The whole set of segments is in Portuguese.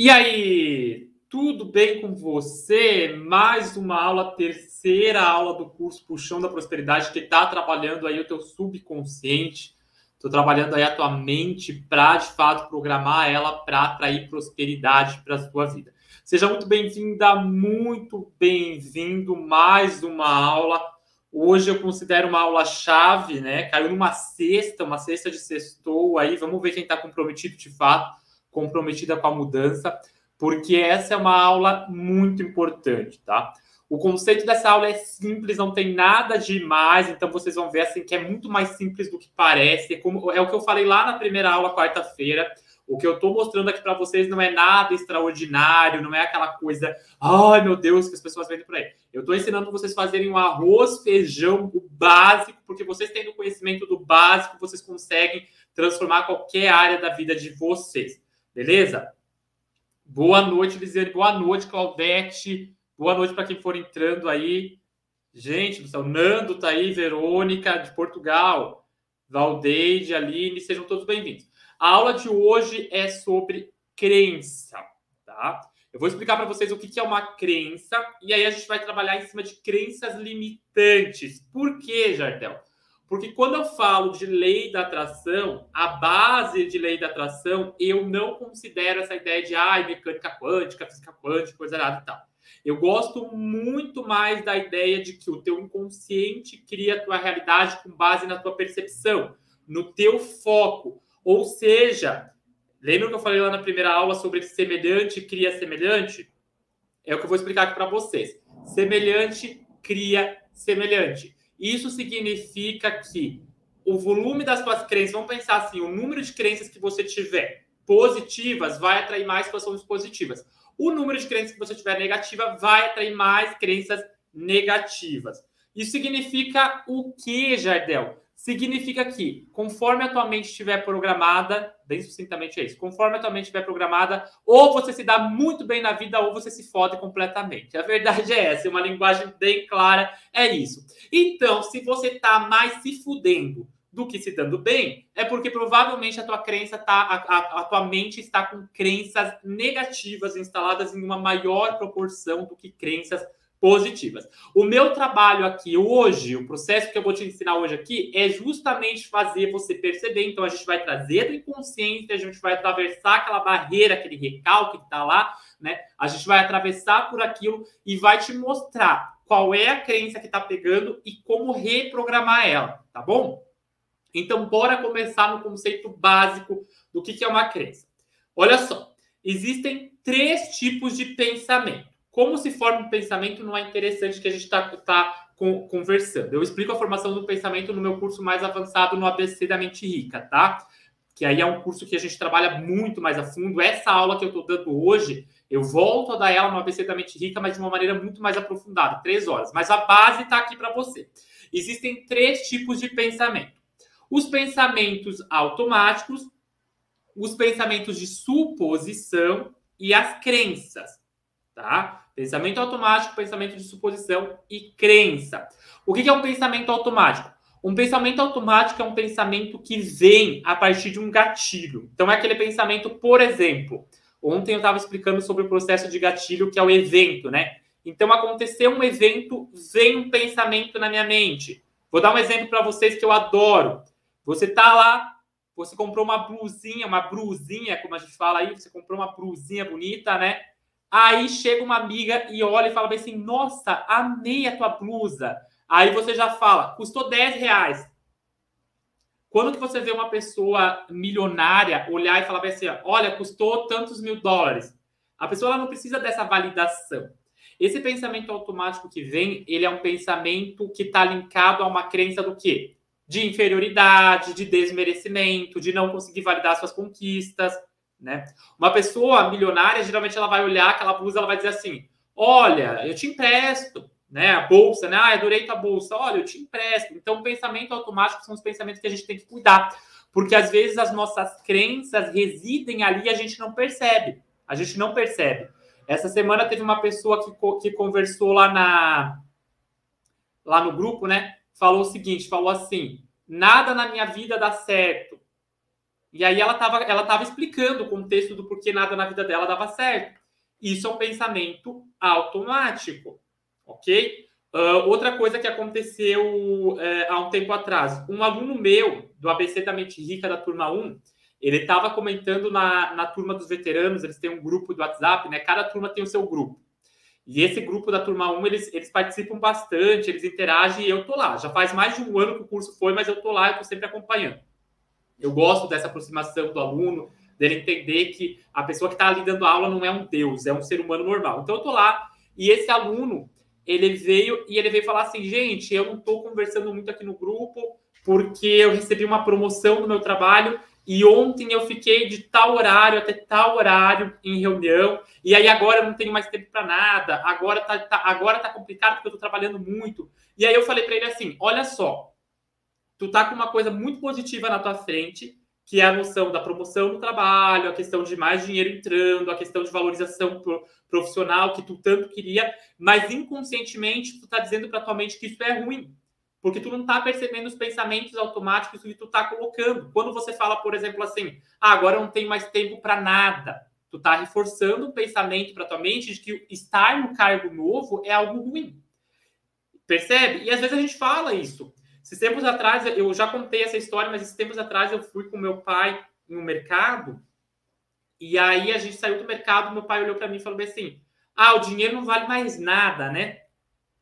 E aí, tudo bem com você? Mais uma aula, terceira aula do curso Puxão da Prosperidade, que está trabalhando aí o teu subconsciente. Estou trabalhando aí a tua mente para, de fato, programar ela para atrair prosperidade para a sua vida. Seja muito bem-vinda, muito bem-vindo. Mais uma aula. Hoje eu considero uma aula chave, né? Caiu numa sexta, uma sexta de sextou aí. Vamos ver quem está comprometido de fato comprometida com a mudança, porque essa é uma aula muito importante, tá? O conceito dessa aula é simples, não tem nada demais, então vocês vão ver assim que é muito mais simples do que parece. É, como, é o que eu falei lá na primeira aula, quarta-feira. O que eu estou mostrando aqui para vocês não é nada extraordinário, não é aquela coisa, ai meu Deus, que as pessoas vendem por aí. Eu estou ensinando vocês fazerem um arroz, feijão, o básico, porque vocês tendo conhecimento do básico, vocês conseguem transformar qualquer área da vida de vocês. Beleza? Boa noite, Lisiane. Boa noite, Claudete. Boa noite para quem for entrando aí. Gente do céu, Nando tá aí, Verônica de Portugal, Valdeide, Aline, sejam todos bem-vindos. A aula de hoje é sobre crença, tá? Eu vou explicar para vocês o que é uma crença e aí a gente vai trabalhar em cima de crenças limitantes. Por quê, Jardel? Porque quando eu falo de lei da atração, a base de lei da atração, eu não considero essa ideia de ah, mecânica quântica, física quântica, coisa nada e tal. Eu gosto muito mais da ideia de que o teu inconsciente cria a tua realidade com base na tua percepção, no teu foco. Ou seja, lembra que eu falei lá na primeira aula sobre semelhante cria semelhante? É o que eu vou explicar aqui para vocês. Semelhante cria semelhante. Isso significa que o volume das suas crenças, vamos pensar assim, o número de crenças que você tiver positivas vai atrair mais situações positivas. O número de crenças que você tiver negativa vai atrair mais crenças negativas. Isso significa o que, Jardel? Significa que, conforme a tua mente estiver programada, bem sucintamente é isso, conforme a tua mente estiver programada, ou você se dá muito bem na vida, ou você se fode completamente. A verdade é essa, é uma linguagem bem clara, é isso. Então, se você está mais se fudendo do que se dando bem, é porque provavelmente a tua crença tá, a, a, a tua mente está com crenças negativas instaladas em uma maior proporção do que crenças positivas. O meu trabalho aqui hoje, o processo que eu vou te ensinar hoje aqui, é justamente fazer você perceber. Então, a gente vai trazer do inconsciente, a gente vai atravessar aquela barreira, aquele recalque que está lá, né? A gente vai atravessar por aquilo e vai te mostrar qual é a crença que está pegando e como reprogramar ela, tá bom? Então, bora começar no conceito básico do que, que é uma crença. Olha só, existem três tipos de pensamento como se forma um pensamento não é interessante que a gente está tá conversando. Eu explico a formação do pensamento no meu curso mais avançado no ABC da Mente Rica, tá? Que aí é um curso que a gente trabalha muito mais a fundo. Essa aula que eu estou dando hoje, eu volto a dar ela no ABC da Mente Rica, mas de uma maneira muito mais aprofundada, três horas. Mas a base está aqui para você. Existem três tipos de pensamento: os pensamentos automáticos, os pensamentos de suposição e as crenças, tá? Pensamento automático, pensamento de suposição e crença. O que é um pensamento automático? Um pensamento automático é um pensamento que vem a partir de um gatilho. Então, é aquele pensamento, por exemplo, ontem eu estava explicando sobre o processo de gatilho, que é o evento, né? Então, aconteceu um evento, vem um pensamento na minha mente. Vou dar um exemplo para vocês que eu adoro. Você está lá, você comprou uma blusinha, uma brusinha, como a gente fala aí, você comprou uma brusinha bonita, né? Aí chega uma amiga e olha e fala bem assim: Nossa, amei a tua blusa. Aí você já fala: Custou 10 reais. Quando que você vê uma pessoa milionária olhar e falar bem assim: Olha, custou tantos mil dólares. A pessoa ela não precisa dessa validação. Esse pensamento automático que vem, ele é um pensamento que está linkado a uma crença do quê? De inferioridade, de desmerecimento, de não conseguir validar suas conquistas. Né? Uma pessoa milionária, geralmente ela vai olhar aquela blusa, ela vai dizer assim: Olha, eu te empresto, né? A bolsa, né? Ah, adorei tua bolsa, olha, eu te empresto. Então, pensamento automático são os pensamentos que a gente tem que cuidar, porque às vezes as nossas crenças residem ali e a gente não percebe. A gente não percebe. Essa semana teve uma pessoa que, que conversou lá na lá no grupo, né? Falou o seguinte: falou assim: nada na minha vida dá certo E aí ela estava ela tava explicando o contexto do porquê nada na vida dela dava certo. Isso é um pensamento automático, ok? Uh, outra coisa que aconteceu uh, há um tempo atrás, um aluno meu do ABC da Mente Rica da turma 1, ele estava comentando na, na turma dos veteranos, eles têm um grupo do WhatsApp, né? Cada turma tem o seu grupo. E esse grupo da turma 1, eles, eles participam bastante, eles interagem e eu tô lá. Já faz mais de um ano que o curso foi, mas eu tô lá, eu tô sempre acompanhando. Eu gosto dessa aproximação do aluno, dele entender que a pessoa que está ali dando aula não é um deus, é um ser humano normal. Então eu tô lá e esse aluno, ele veio e ele veio falar assim, gente, eu não estou conversando muito aqui no grupo porque eu recebi uma promoção no meu trabalho e ontem eu fiquei de tal horário até tal horário em reunião e aí agora eu não tenho mais tempo para nada, agora tá, tá, agora tá complicado porque eu estou trabalhando muito. E aí eu falei para ele assim, olha só, tu tá com uma coisa muito positiva na tua frente, que é a noção da promoção no trabalho, a questão de mais dinheiro entrando, a questão de valorização profissional que tu tanto queria, mas inconscientemente tu tá dizendo para tua mente que isso é ruim, porque tu não tá percebendo os pensamentos automáticos que tu tá colocando. Quando você fala, por exemplo, assim, ah, agora eu não tenho mais tempo para nada, tu tá reforçando o pensamento para tua mente de que estar no cargo novo é algo ruim. Percebe? E às vezes a gente fala isso. Esses tempos atrás, eu já contei essa história, mas esses tempos atrás eu fui com meu pai no mercado, e aí a gente saiu do mercado, meu pai olhou para mim e falou assim: ah, o dinheiro não vale mais nada, né?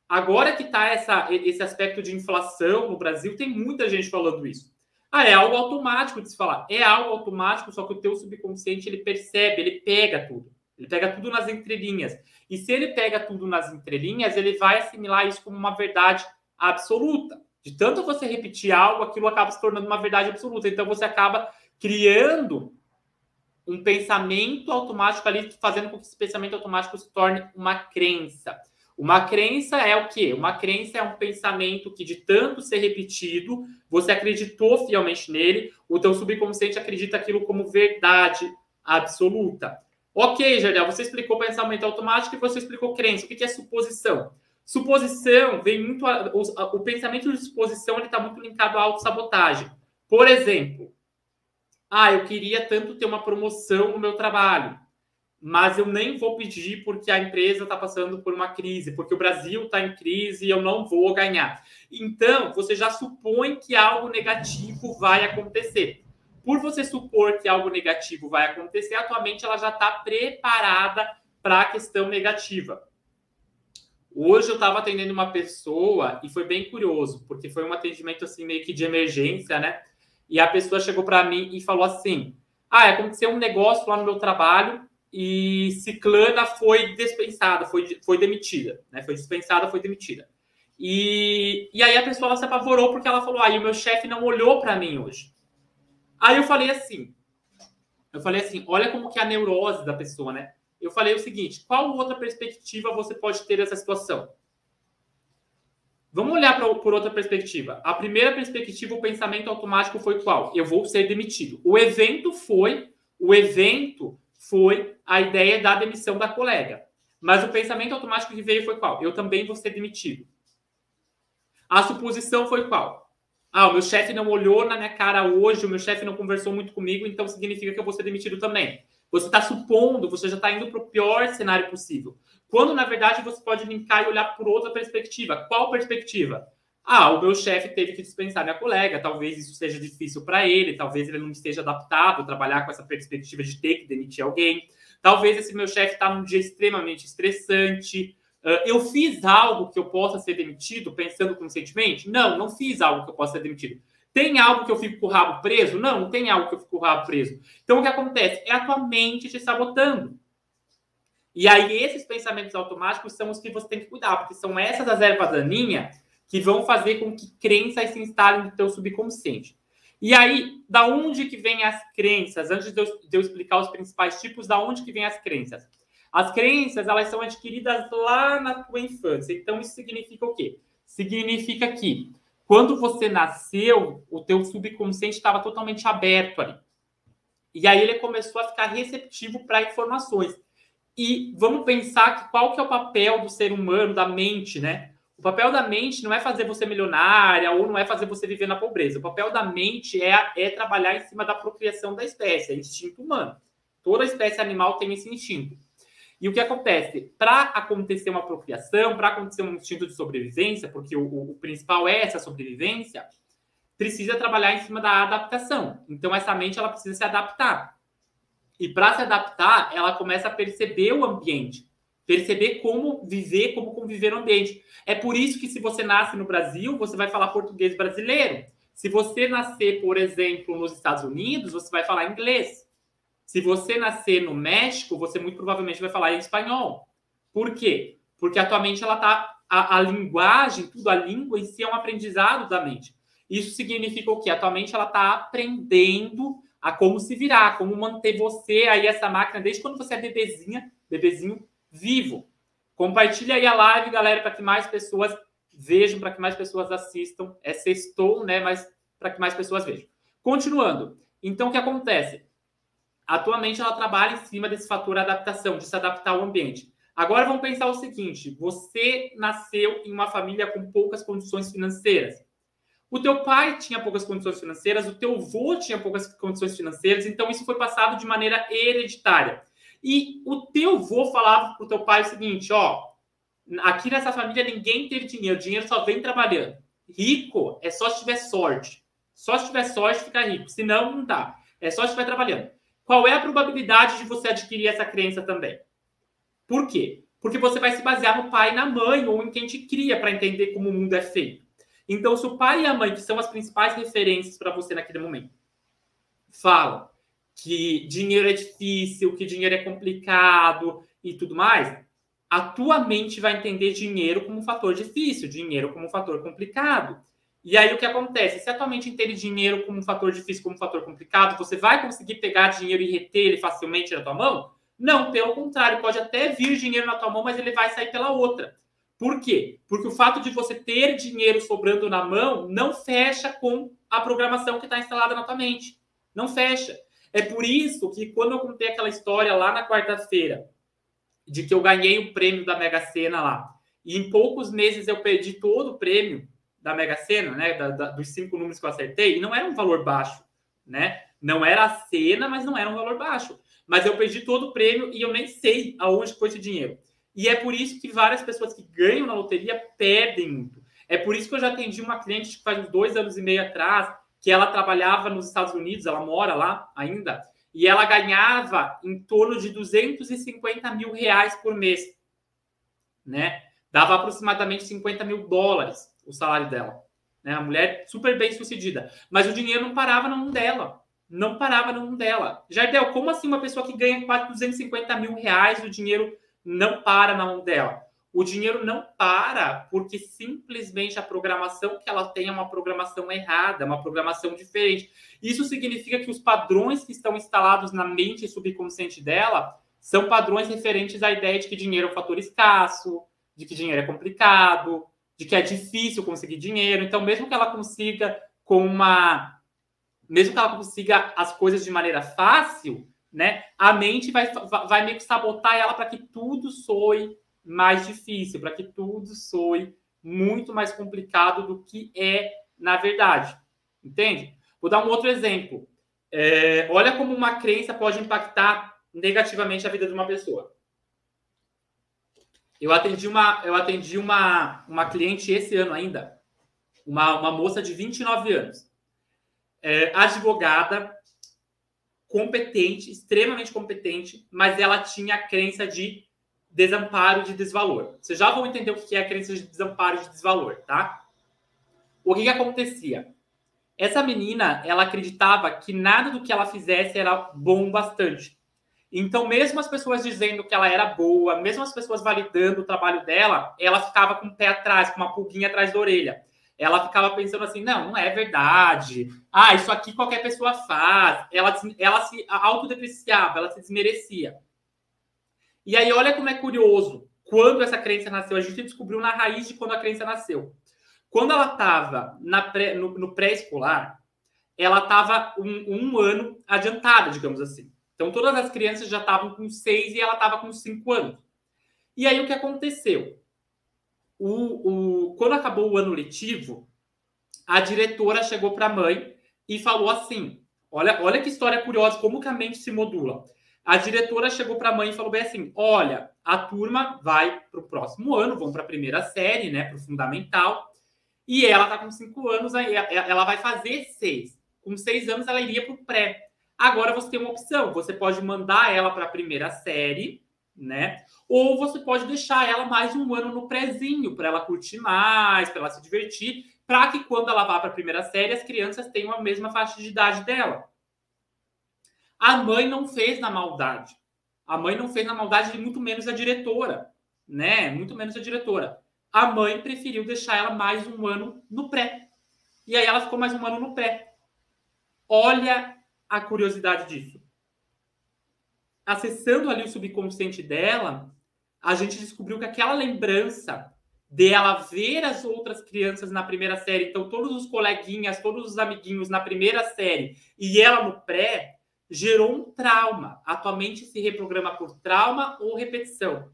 Agora que está esse aspecto de inflação no Brasil, tem muita gente falando isso. Ah, é algo automático de se falar. É algo automático, só que o teu subconsciente ele percebe, ele pega tudo. Ele pega tudo nas entrelinhas. E se ele pega tudo nas entrelinhas, ele vai assimilar isso como uma verdade absoluta. De tanto você repetir algo, aquilo acaba se tornando uma verdade absoluta. Então você acaba criando um pensamento automático ali, fazendo com que esse pensamento automático se torne uma crença. Uma crença é o quê? Uma crença é um pensamento que, de tanto ser repetido, você acreditou fielmente nele, o teu subconsciente acredita aquilo como verdade absoluta. Ok, Jardel, você explicou pensamento automático e você explicou crença. O que é suposição? Suposição vem muito. A, o, a, o, pensamento de suposição está muito linkado à autossabotagem. Por exemplo, ah, eu queria tanto ter uma promoção no meu trabalho, mas eu nem vou pedir porque a empresa está passando por uma crise, porque o Brasil está em crise e eu não vou ganhar. Então, você já supõe que algo negativo vai acontecer. Por você supor que algo negativo vai acontecer, atualmente ela já está preparada para a questão negativa. Hoje eu estava atendendo uma pessoa e foi bem curioso, porque foi um atendimento assim meio que de emergência, né? E a pessoa chegou para mim e falou assim: "Ah, aconteceu um negócio lá no meu trabalho e Ciclana foi dispensada, foi, foi demitida, né? Foi dispensada, foi demitida. E, e aí a pessoa se apavorou porque ela falou: "Ah, e o meu chefe não olhou para mim hoje". Aí eu falei assim: eu falei assim, olha como que é a neurose da pessoa, né? Eu falei o seguinte: qual outra perspectiva você pode ter dessa situação? Vamos olhar pra, por outra perspectiva. A primeira perspectiva, o pensamento automático foi qual? Eu vou ser demitido. O evento foi, o evento foi a ideia da demissão da colega. Mas o pensamento automático que veio foi qual? Eu também vou ser demitido. A suposição foi qual? Ah, o meu chefe não olhou na minha cara hoje, o meu chefe não conversou muito comigo, então significa que eu vou ser demitido também. Você está supondo, você já está indo para o pior cenário possível. Quando, na verdade, você pode linkar e olhar por outra perspectiva. Qual perspectiva? Ah, o meu chefe teve que dispensar minha colega, talvez isso seja difícil para ele, talvez ele não esteja adaptado a trabalhar com essa perspectiva de ter que demitir alguém. Talvez esse meu chefe está num dia extremamente estressante. Uh, eu fiz algo que eu possa ser demitido pensando conscientemente? Não, não fiz algo que eu possa ser demitido. Tem algo que eu fico com o rabo preso? Não, não tem algo que eu fico com o rabo preso. Então, o que acontece? É a tua mente te sabotando. E aí, esses pensamentos automáticos são os que você tem que cuidar, porque são essas as ervas daninhas que vão fazer com que crenças se instalem no teu subconsciente. E aí, da onde que vem as crenças? Antes de eu, de eu, explicar os principais tipos, da onde que vem as crenças? As crenças, elas são adquiridas lá na tua infância. Então, isso significa o quê? Significa que quando você nasceu, o teu subconsciente estava totalmente aberto ali. E aí ele começou a ficar receptivo para informações. E vamos pensar que qual que é o papel do ser humano, da mente, né? O papel da mente não é fazer você milionária ou não é fazer você viver na pobreza. O papel da mente é, é trabalhar em cima da procriação da espécie, é instinto humano. Toda espécie animal tem esse instinto. E o que acontece? Para acontecer uma procriação, para acontecer um instinto de sobrevivência, porque o, o, principal é essa sobrevivência, precisa trabalhar em cima da adaptação. Então, essa mente ela precisa se adaptar. E para se adaptar, ela começa a perceber o ambiente, perceber como viver, como conviver no ambiente. É por isso que, se você nasce no Brasil, você vai falar português brasileiro. Se você nascer, por exemplo, nos Estados Unidos, você vai falar inglês. Se você nascer no México, você muito provavelmente vai falar em espanhol. Por quê? Porque a tua mente, ela tá. A, a linguagem, tudo, a língua em si é um aprendizado da mente. Isso significa o quê? A tua mente, ela tá aprendendo a como se virar, como manter você aí, essa máquina, desde quando você é bebezinha, bebezinho vivo. Compartilha aí a live, galera, para que mais pessoas vejam, para que mais pessoas assistam. É sextou, né? Mas para que mais pessoas vejam. Continuando. Então, o que acontece? Atualmente ela trabalha em cima desse fator adaptação, de se adaptar ao ambiente. Agora vamos pensar o seguinte: você nasceu em uma família com poucas condições financeiras. O teu pai tinha poucas condições financeiras, o teu avô tinha poucas condições financeiras, então isso foi passado de maneira hereditária. E o teu avô falava para o teu pai o seguinte: ó, aqui nessa família ninguém teve dinheiro, o dinheiro só vem trabalhando. Rico é só se tiver sorte. Só se tiver sorte ficar rico, senão não dá. É só se estiver trabalhando. Qual é a probabilidade de você adquirir essa crença também? Por quê? Porque você vai se basear no pai na mãe, ou em quem te cria, para entender como o mundo é feito. Então, se o pai e a mãe, que são as principais referências para você naquele momento, falam que dinheiro é difícil, que dinheiro é complicado e tudo mais, a tua mente vai entender dinheiro como um fator difícil, dinheiro como um fator complicado. E aí o que acontece? Se atualmente entende dinheiro como um fator difícil, como um fator complicado, você vai conseguir pegar dinheiro e reter ele facilmente na tua mão? Não, pelo contrário, pode até vir dinheiro na tua mão, mas ele vai sair pela outra. Por quê? Porque o fato de você ter dinheiro sobrando na mão não fecha com a programação que está instalada na tua mente. Não fecha. É por isso que quando eu contei aquela história lá na quarta-feira, de que eu ganhei o prêmio da Mega Sena lá, e em poucos meses eu perdi todo o prêmio, da Mega Sena, né, da, da, dos cinco números que eu acertei, e não era um valor baixo, né? Não era a cena, mas não era um valor baixo. Mas eu perdi todo o prêmio e eu nem sei aonde foi esse dinheiro. E é por isso que várias pessoas que ganham na loteria perdem muito. É por isso que eu já atendi uma cliente que faz dois anos e meio atrás, que ela trabalhava nos Estados Unidos, ela mora lá ainda, e ela ganhava em torno de 250 mil reais por mês, né? Dava aproximadamente 50 mil dólares o salário dela. Né? A mulher super bem sucedida. Mas o dinheiro não parava na mão dela. Não parava na mão dela. Jardel, como assim uma pessoa que ganha quase 250 mil reais, o dinheiro não para na mão dela? O dinheiro não para porque simplesmente a programação que ela tem é uma programação errada, uma programação diferente. Isso significa que os padrões que estão instalados na mente subconsciente dela são padrões referentes à ideia de que dinheiro é um fator escasso, de que dinheiro é complicado, de que é difícil conseguir dinheiro. Então, mesmo que ela consiga com uma. Mesmo que ela consiga as coisas de maneira fácil, né? A mente vai, vai meio que sabotar ela para que tudo soe mais difícil, para que tudo soe muito mais complicado do que é na verdade. Entende? Vou dar um outro exemplo. É, olha como uma crença pode impactar negativamente a vida de uma pessoa. Eu atendi uma, eu atendi uma, uma cliente esse ano ainda, uma, uma moça de 29 anos, é, advogada, competente, extremamente competente, mas ela tinha a crença de desamparo de desvalor. Vocês já vão entender o que é a crença de desamparo de desvalor, tá? O que, que acontecia? Essa menina, ela acreditava que nada do que ela fizesse era bom bastante. Então, mesmo as pessoas dizendo que ela era boa, mesmo as pessoas validando o trabalho dela, ela ficava com o pé atrás, com uma pulguinha atrás da orelha. Ela ficava pensando assim: não, não é verdade. Ah, isso aqui qualquer pessoa faz. Ela, ela se autodepreciava, ela se desmerecia. E aí, olha como é curioso. Quando essa crença nasceu, a gente descobriu na raiz de quando a crença nasceu. Quando ela estava no, no pré-escolar, ela estava um, um ano adiantada, digamos assim. Então, todas as crianças já estavam com seis e ela estava com cinco anos. E aí, o que aconteceu? o, o, quando acabou o ano letivo, a diretora chegou para a mãe e falou assim: olha, olha que história curiosa, como que a mente se modula. A diretora chegou para a mãe e falou bem assim: olha, a turma vai para o próximo ano, vão para a primeira série, né, para o fundamental, e ela está com cinco anos, ela vai fazer seis. Com seis anos, ela iria para o pré. Agora você tem uma opção: você pode mandar ela para a primeira série, né? Ou você pode deixar ela mais um ano no prézinho, para ela curtir mais, para ela se divertir, para que quando ela vá para a primeira série, as crianças tenham a mesma faixa de idade dela. A mãe não fez na maldade. A mãe não fez na maldade, muito menos a diretora, né? Muito menos a diretora. A mãe preferiu deixar ela mais um ano no pré. E aí ela ficou mais um ano no pré. Olha a curiosidade disso. Acessando ali o subconsciente dela, a gente descobriu que aquela lembrança dela ver as outras crianças na primeira série, então todos os coleguinhas, todos os amiguinhos na primeira série e ela no pré, gerou um trauma. Atualmente se reprograma por trauma ou repetição.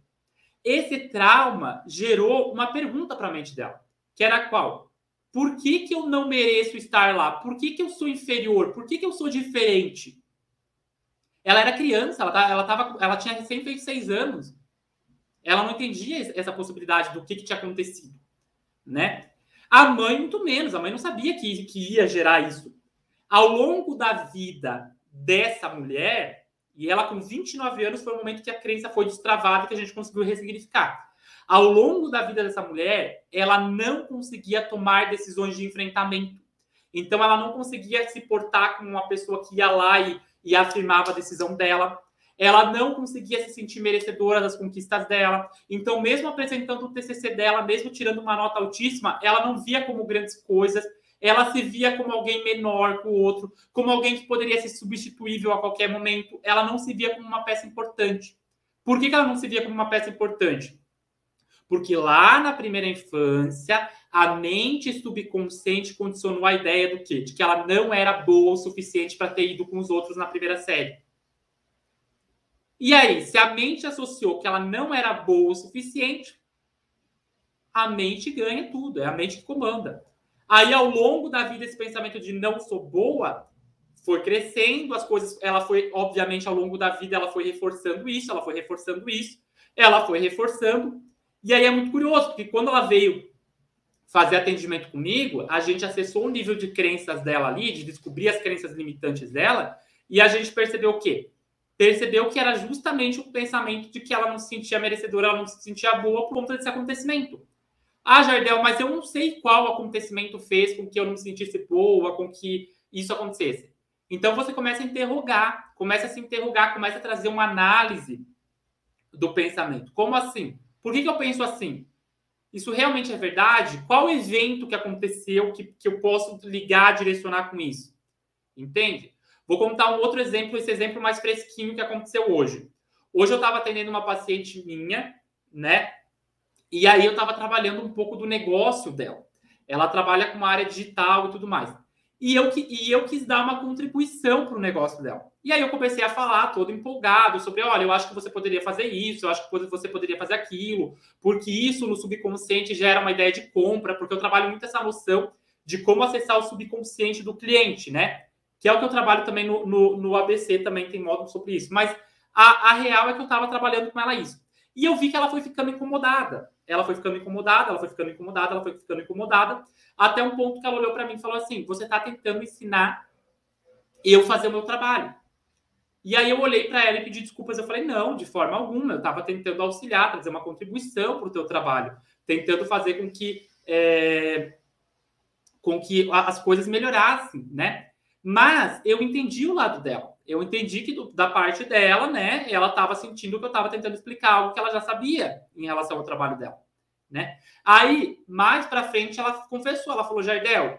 Esse trauma gerou uma pergunta para a mente dela, que era qual? Por que, que eu não mereço estar lá? Por que, que eu sou inferior? Por que, que eu sou diferente? Ela era criança, ela, tá, ela, tava, ela tinha recém feito seis anos. Ela não entendia essa possibilidade do que, que tinha acontecido, né? A mãe, muito menos. A mãe não sabia que, que ia gerar isso. Ao longo da vida dessa mulher, e ela com 29 anos foi o momento que a crença foi destravada e que a gente conseguiu ressignificar. Ao longo da vida dessa mulher, ela não conseguia tomar decisões de enfrentamento. Então, ela não conseguia se portar como uma pessoa que ia lá e, e afirmava a decisão dela. Ela não conseguia se sentir merecedora das conquistas dela. Então, mesmo apresentando o TCC dela, mesmo tirando uma nota altíssima, ela não via como grandes coisas ela se via como alguém menor que o outro, como alguém que poderia ser substituível a qualquer momento. Ela não se via como uma peça importante. Por que, ela não se via como uma peça importante? Porque lá na primeira infância, a mente subconsciente condicionou a ideia do quê? De que ela não era boa o suficiente para ter ido com os outros na primeira série. E aí, se a mente associou que ela não era boa o suficiente, a mente ganha tudo, é a mente que comanda. Aí, ao longo da vida, esse pensamento de não sou boa foi crescendo, as coisas, ela foi, obviamente, ao longo da vida, ela foi reforçando isso, ela foi reforçando isso, ela foi reforçando. E aí é muito curioso, porque quando ela veio fazer atendimento comigo, a gente acessou o nível de crenças dela ali, de descobrir as crenças limitantes dela, e a gente percebeu o quê? Percebeu que era justamente o pensamento de que ela não se sentia merecedora, ela não se sentia boa por conta desse acontecimento. Ah, Jardel, mas eu não sei qual acontecimento fez com que eu não me sentisse boa, com que isso acontecesse. Então você começa a interrogar, começa a se interrogar, começa a trazer uma análise do pensamento. Como assim? Por que, que eu penso assim? Isso realmente é verdade? Qual evento que aconteceu que, que eu posso ligar, direcionar com isso? Entende? Vou contar um outro exemplo, esse exemplo mais fresquinho que aconteceu hoje. Hoje eu estava atendendo uma paciente minha, né? E aí eu estava trabalhando um pouco do negócio dela. Ela trabalha com uma área digital e tudo mais. E eu, e eu quis dar uma contribuição para o negócio dela. E aí eu comecei a falar, todo empolgado, sobre, olha, eu acho que você poderia fazer isso, eu acho que você poderia fazer aquilo, porque isso no subconsciente gera uma ideia de compra, porque eu trabalho muito essa noção de como acessar o subconsciente do cliente, né? Que é o que eu trabalho também no, no, no ABC, também tem módulo sobre isso. Mas a, a real é que eu estava trabalhando com ela isso. E eu vi que ela foi ficando incomodada. Ela foi ficando incomodada, ela foi ficando incomodada, ela foi ficando incomodada, até um ponto que ela olhou para mim e falou assim: Você está tentando ensinar eu fazer o meu trabalho. E aí eu olhei para ela e pedi desculpas. Eu falei: Não, de forma alguma. Eu estava tentando auxiliar, trazer uma contribuição para o teu trabalho, tentando fazer com que é, com que as coisas melhorassem, né? Mas eu entendi o lado dela eu entendi que do, da parte dela, né, ela estava sentindo que eu estava tentando explicar algo que ela já sabia em relação ao trabalho dela, né? Aí, mais para frente, ela confessou, ela falou, Jardel,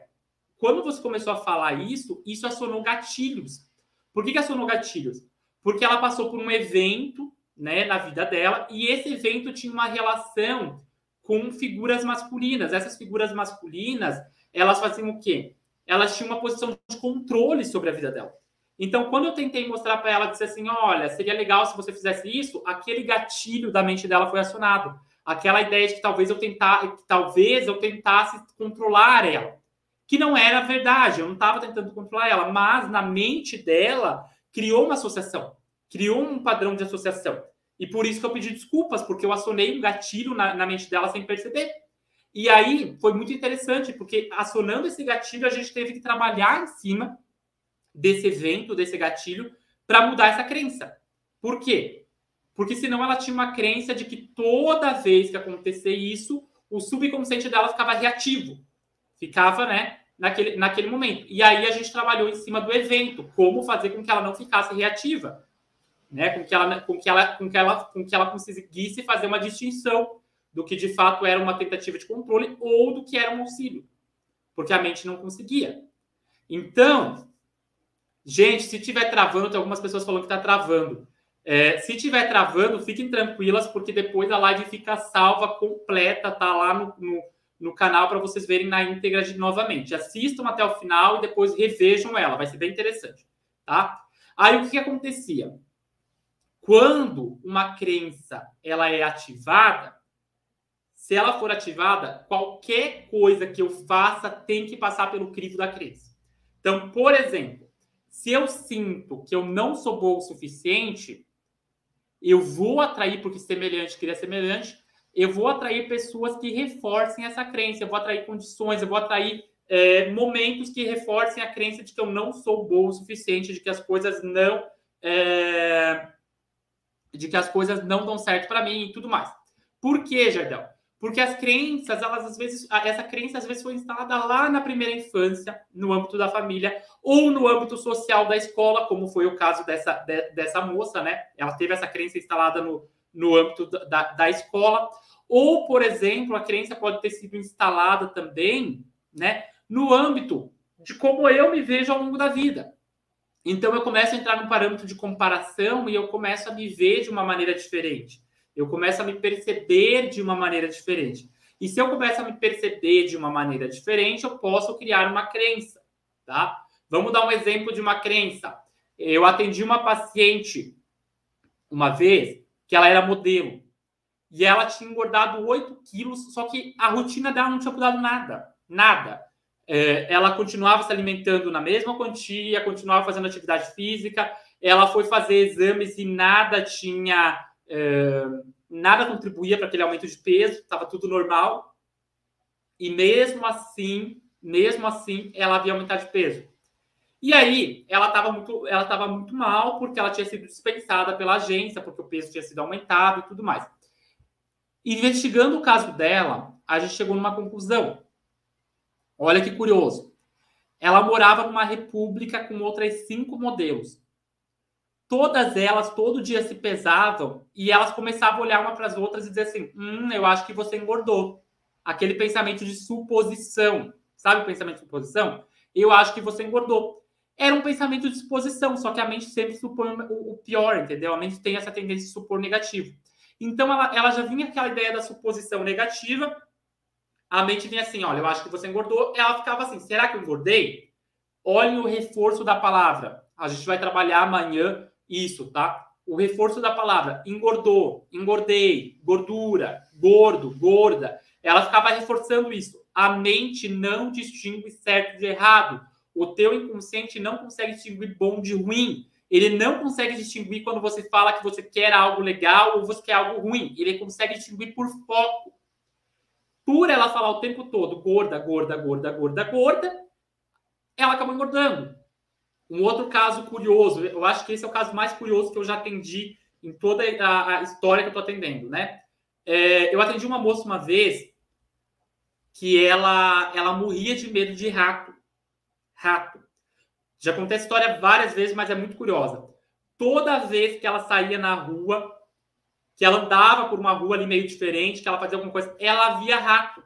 quando você começou a falar isso, isso acionou gatilhos. Por que, que acionou gatilhos? Porque ela passou por um evento, né, na vida dela, e esse evento tinha uma relação com figuras masculinas. Essas figuras masculinas, elas faziam o quê? Elas tinham uma posição de controle sobre a vida dela. Então, quando eu tentei mostrar para ela, disse assim: olha, seria legal se você fizesse isso, aquele gatilho da mente dela foi acionado. aquela ideia de que talvez eu tentar, talvez eu tentasse controlar ela, que não era verdade, eu não estava tentando controlar ela, mas na mente dela criou uma associação, criou um padrão de associação. E por isso que eu pedi desculpas, porque eu acionei um gatilho na, na mente dela sem perceber. E aí foi muito interessante, porque acionando esse gatilho, a gente teve que trabalhar em cima desse evento, desse gatilho, para mudar essa crença. Por quê? Porque senão ela tinha uma crença de que toda vez que acontecer isso, o subconsciente dela ficava reativo. Ficava, né, naquele, naquele momento. E aí a gente trabalhou em cima do evento, como fazer com que ela não ficasse reativa, né, com que ela com que ela com que ela com que ela conseguisse fazer uma distinção do que de fato era uma tentativa de controle ou do que era um auxílio. Porque a mente não conseguia. Então, gente, se tiver travando, tem algumas pessoas falando que está travando. É, se tiver travando, fiquem tranquilas, porque depois a live fica salva, completa, tá lá no, no, no canal para vocês verem na íntegra de, novamente. Assistam até o final e depois revejam ela, vai ser bem interessante, tá? Aí o que, que acontecia? Quando uma crença ela é ativada, se ela for ativada, qualquer coisa que eu faça tem que passar pelo crivo da crença. Então, por exemplo, se eu sinto que eu não sou bom o suficiente, eu vou atrair, porque semelhante cria semelhante, eu vou atrair pessoas que reforcem essa crença, eu vou atrair condições, eu vou atrair é, momentos que reforcem a crença de que eu não sou bom o suficiente, de que as coisas não. É, de que as coisas não dão certo para mim e tudo mais. Por que, Jardel? Porque as crenças, elas às vezes, essa crença às vezes foi instalada lá na primeira infância, no âmbito da família, ou no âmbito social da escola, como foi o caso dessa, de, dessa moça, né? Ela teve essa crença instalada no, no âmbito da, da escola. Ou, por exemplo, a crença pode ter sido instalada também, né, no âmbito de como eu me vejo ao longo da vida. Então eu começo a entrar num parâmetro de comparação e eu começo a me ver de uma maneira diferente. Eu começo a me perceber de uma maneira diferente. E se eu começo a me perceber de uma maneira diferente, eu posso criar uma crença, tá? Vamos dar um exemplo de uma crença. Eu atendi uma paciente uma vez que ela era modelo e ela tinha engordado 8 quilos, só que a rotina dela não tinha mudado nada, nada. É, ela continuava se alimentando na mesma quantia, continuava fazendo atividade física, ela foi fazer exames e nada tinha é, nada contribuía para aquele aumento de peso, estava tudo normal. E mesmo assim, mesmo assim, ela havia aumentado de peso. E aí, ela estava muito, ela estava muito mal porque ela tinha sido dispensada pela agência, porque o peso tinha sido aumentado e tudo mais. Investigando o caso dela, a gente chegou numa conclusão. Olha que curioso. Ela morava numa república com outras cinco modelos todas elas todo dia se pesavam e elas começavam a olhar uma para as outras e dizer assim: hum, eu acho que você engordou. Aquele pensamento de suposição. Sabe o pensamento de suposição? Eu acho que você engordou. Era um pensamento de suposição, só que a mente sempre supõe o pior, entendeu? A mente tem essa tendência de supor negativo. Então ela, ela já vinha aquela ideia da suposição negativa. A mente vinha assim: olha, eu acho que você engordou. Ela ficava assim: será que eu engordei? Olhem o reforço da palavra. A gente vai trabalhar amanhã isso, tá? O reforço da palavra engordou, engordei, gordura, gordo, gorda. Ela ficava reforçando isso. A mente não distingue certo de errado. O teu inconsciente não consegue distinguir bom de ruim. Ele não consegue distinguir quando você fala que você quer algo legal ou você quer algo ruim. Ele consegue distinguir por foco. Por ela falar o tempo todo gorda, gorda, gorda, gorda, gorda, ela acabou engordando. Um outro caso curioso, eu acho que esse é o caso mais curioso que eu já atendi em toda a, a história que eu estou atendendo, né? É, eu atendi uma moça uma vez que ela, ela morria de medo de rato. Rato. Já contei a história várias vezes, mas é muito curiosa. Toda vez que ela saía na rua, que ela andava por uma rua ali meio diferente, que ela fazia alguma coisa, ela via rato.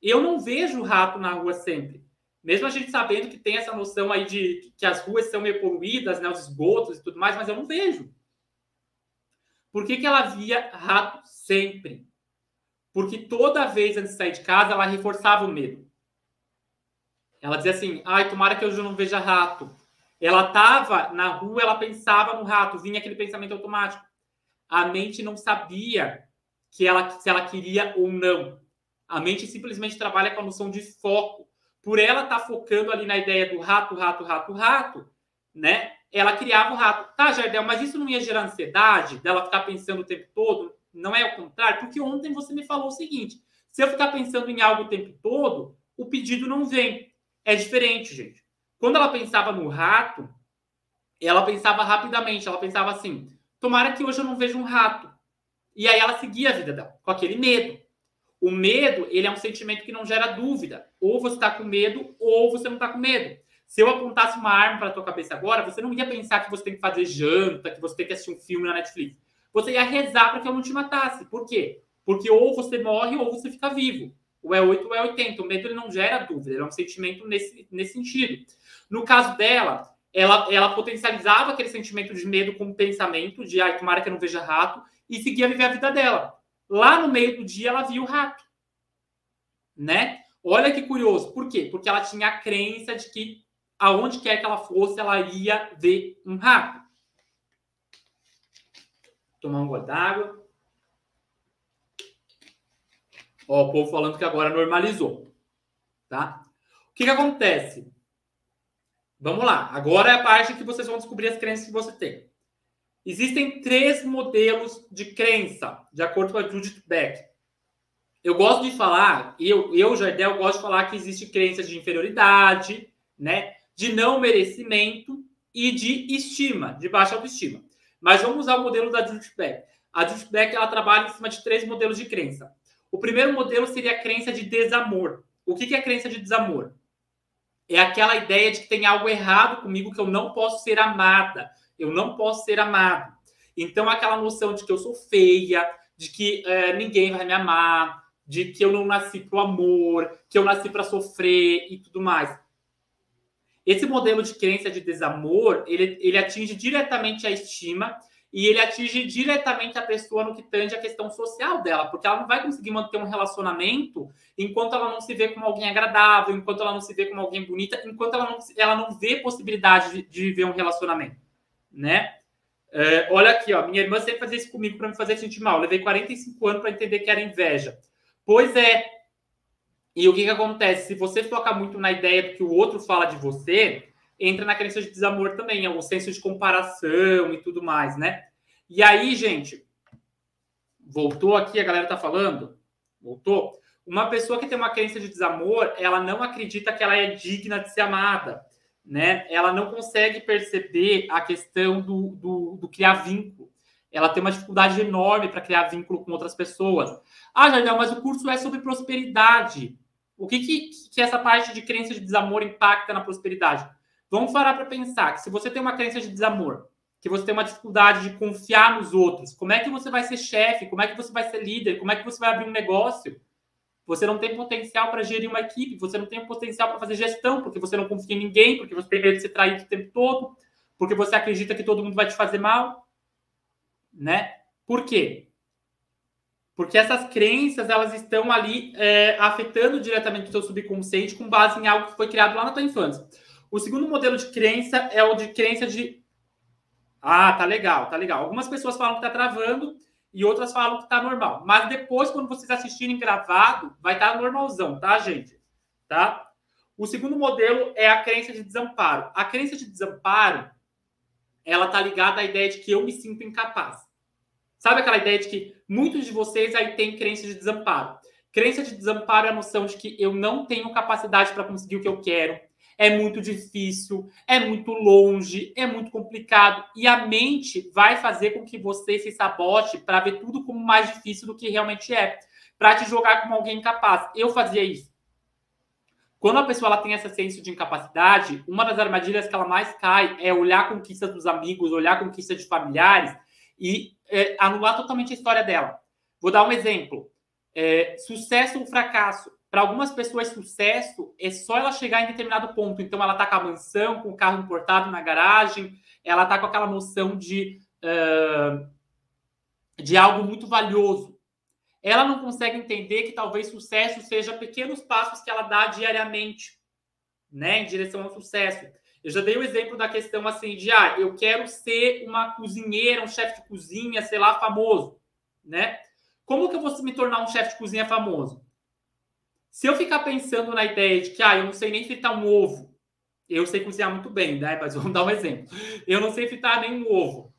Eu não vejo rato na rua sempre. Mesmo a gente sabendo que tem essa noção aí de que as ruas são meio poluídas, né, os esgotos e tudo mais, mas eu não vejo. Por que, que ela via rato sempre? Porque toda vez antes de sair de casa, ela reforçava o medo. Ela dizia assim: ai, tomara que eu não veja rato. Ela estava na rua, ela pensava no rato, vinha aquele pensamento automático. A mente não sabia que ela, se ela queria ou não. A mente simplesmente trabalha com a noção de foco. Por ela estar tá focando ali na ideia do rato, rato, rato, rato, né? Ela criava o rato. Tá, Jardel, mas isso não ia gerar ansiedade dela ficar pensando o tempo todo? Não é o contrário? Porque ontem você me falou o seguinte: se eu ficar pensando em algo o tempo todo, o pedido não vem. É diferente, gente. Quando ela pensava no rato, ela pensava rapidamente, ela pensava assim: tomara que hoje eu não veja um rato. E aí ela seguia a vida dela, com aquele medo. O medo, ele é um sentimento que não gera dúvida. Ou você está com medo, ou você não está com medo. Se eu apontasse uma arma para tua cabeça agora, você não ia pensar que você tem que fazer janta, que você tem que assistir um filme na Netflix. Você ia rezar para que eu não te matasse. Por quê? Porque ou você morre ou você fica vivo. Ou é 8 ou é 80. O medo ele não gera dúvida, ele é um sentimento nesse, nesse sentido. No caso dela, ela, ela potencializava aquele sentimento de medo com o pensamento de, ai, tomara que eu não veja rato, e seguia viver a vida dela. Lá no meio do dia, ela viu o rato. Né? Olha que curioso. Por quê? Porque ela tinha a crença de que aonde quer que ela fosse, ela ia ver um rato. Tomar um gole d'água. Ó, o povo falando que agora normalizou. Tá? O que, que acontece? Vamos lá. Agora é a parte que vocês vão descobrir as crenças que você tem. Existem três modelos de crença, de acordo com a Judith Beck. Eu gosto de falar, eu, eu Jardel, gosto de falar que existe crenças de inferioridade, né? De não merecimento e de estima, de baixa autoestima. Mas vamos usar o modelo da Judith Beck. A Judith Beck ela trabalha em cima de três modelos de crença. O primeiro modelo seria a crença de desamor. O que é a crença de desamor? É aquela ideia de que tem algo errado comigo, que eu não posso ser amada, eu não posso ser amado. Então, aquela noção de que eu sou feia, de que é, ninguém vai me amar, de que eu não nasci para o amor, que eu nasci para sofrer e tudo mais. Esse modelo de crença de desamor, ele, ele atinge diretamente a estima e ele atinge diretamente a pessoa no que tange a questão social dela, porque ela não vai conseguir manter um relacionamento enquanto ela não se vê como alguém agradável, enquanto ela não se vê como alguém bonita, enquanto ela não, ela não vê possibilidade de, de viver um relacionamento né? É, olha aqui, ó, minha irmã sempre fazia isso comigo para me fazer sentir mal. Eu levei 45 anos para entender que era inveja. Pois é. E o que, que acontece? Se você foca muito na ideia do que o outro fala de você, entra na crença de desamor também, é o senso de comparação e tudo mais, né? E aí, gente, voltou aqui, a galera tá falando? Voltou? Uma pessoa que tem uma crença de desamor, ela não acredita que ela é digna de ser amada né, ela não consegue perceber a questão do, do, do criar vínculo. Ela tem uma dificuldade enorme para criar vínculo com outras pessoas. Ah, Jardel, mas o curso é sobre prosperidade. O que, que, que essa parte de crença de desamor impacta na prosperidade? Vamos parar para pensar que se você tem uma crença de desamor, que você tem uma dificuldade de confiar nos outros, como é que você vai ser chefe? Como é que você vai ser líder? Como é que você vai abrir um negócio? Você não tem potencial para gerir uma equipe, você não tem potencial para fazer gestão, porque você não confia em ninguém, porque você tem medo de ser traído o tempo todo, porque você acredita que todo mundo vai te fazer mal, né? Por quê? Porque essas crenças elas estão ali é, afetando diretamente o seu subconsciente com base em algo que foi criado lá na tua infância. O segundo modelo de crença é o de crença de ah, tá legal, tá legal. Algumas pessoas falam que tá travando, e outras falam que tá normal. Mas depois, quando vocês assistirem gravado, vai estar tá normalzão, tá, gente? Tá? O segundo modelo é a crença de desamparo. A crença de desamparo, ela tá ligada à ideia de que eu me sinto incapaz. Sabe aquela ideia de que muitos de vocês aí têm crença de desamparo? Crença de desamparo é a noção de que eu não tenho capacidade para conseguir o que eu quero, é muito difícil, é muito longe, é muito complicado. E a mente vai fazer com que você se sabote para ver tudo como mais difícil do que realmente é, para te jogar como alguém incapaz. Eu fazia isso. Quando a pessoa ela tem esse senso de incapacidade, uma das armadilhas que ela mais cai é olhar a conquista dos amigos, olhar a conquista de familiares e é, anular totalmente a história dela. Vou dar um exemplo. É, sucesso ou fracasso. Para algumas pessoas, sucesso é só ela chegar em determinado ponto. Então, ela está com a mansão, com o carro importado na garagem, ela está com aquela noção de, uh, de algo muito valioso. Ela não consegue entender que talvez sucesso seja pequenos passos que ela dá diariamente, né, em direção ao sucesso. Eu já dei o exemplo da questão assim de, ah, eu quero ser uma cozinheira, um chefe de cozinha, sei lá, famoso, né? Como que eu vou me tornar um chefe de cozinha famoso? Se eu ficar pensando na ideia de que ah, eu não sei nem fritar um ovo, eu sei cozinhar muito bem, né? Mas vamos dar um exemplo. Eu não sei fritar nenhum ovo,